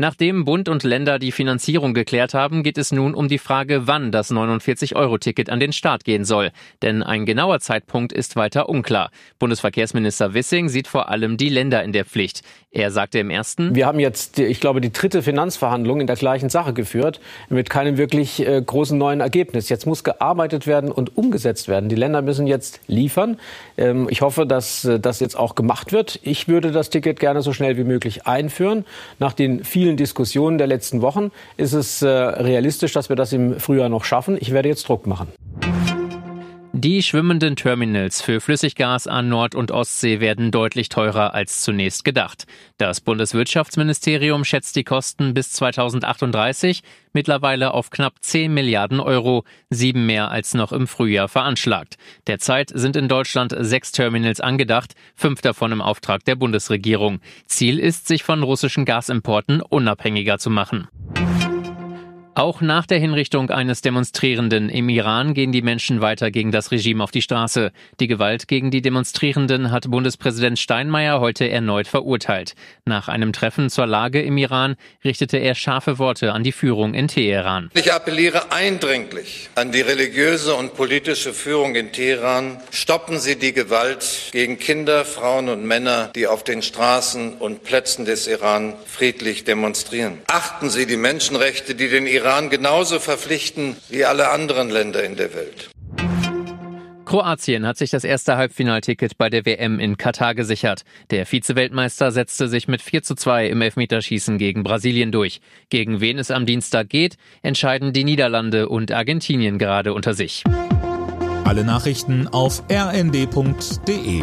Nachdem Bund und Länder die Finanzierung geklärt haben, geht es nun um die Frage, wann das 49-Euro-Ticket an den Start gehen soll. Denn ein genauer Zeitpunkt ist weiter unklar. Bundesverkehrsminister Wissing sieht vor allem die Länder in der Pflicht. Er sagte im ersten, Wir haben jetzt, ich glaube, die dritte Finanzverhandlung in der gleichen Sache geführt, mit keinem wirklich äh, großen neuen Ergebnis. Jetzt muss gearbeitet werden und umgesetzt werden. Die Länder müssen jetzt liefern. Ähm, ich hoffe, dass äh, das jetzt auch gemacht wird. Ich würde das Ticket gerne so schnell wie möglich einführen. Nach den vielen vielen Diskussionen der letzten Wochen ist es äh, realistisch, dass wir das im Frühjahr noch schaffen. Ich werde jetzt Druck machen. Die schwimmenden Terminals für Flüssiggas an Nord- und Ostsee werden deutlich teurer als zunächst gedacht. Das Bundeswirtschaftsministerium schätzt die Kosten bis 2038 mittlerweile auf knapp 10 Milliarden Euro, sieben mehr als noch im Frühjahr veranschlagt. Derzeit sind in Deutschland sechs Terminals angedacht, fünf davon im Auftrag der Bundesregierung. Ziel ist, sich von russischen Gasimporten unabhängiger zu machen. Auch nach der Hinrichtung eines Demonstrierenden im Iran gehen die Menschen weiter gegen das Regime auf die Straße. Die Gewalt gegen die Demonstrierenden hat Bundespräsident Steinmeier heute erneut verurteilt. Nach einem Treffen zur Lage im Iran richtete er scharfe Worte an die Führung in Teheran. Ich appelliere eindringlich an die religiöse und politische Führung in Teheran. Stoppen Sie die Gewalt gegen Kinder, Frauen und Männer, die auf den Straßen und Plätzen des Iran friedlich demonstrieren. Achten Sie die Menschenrechte, die den Iran Iran genauso verpflichten wie alle anderen Länder in der Welt. Kroatien hat sich das erste Halbfinalticket bei der WM in Katar gesichert. Der Vize-Weltmeister setzte sich mit 4 zu 2 im Elfmeterschießen gegen Brasilien durch. Gegen wen es am Dienstag geht, entscheiden die Niederlande und Argentinien gerade unter sich. Alle Nachrichten auf rnd.de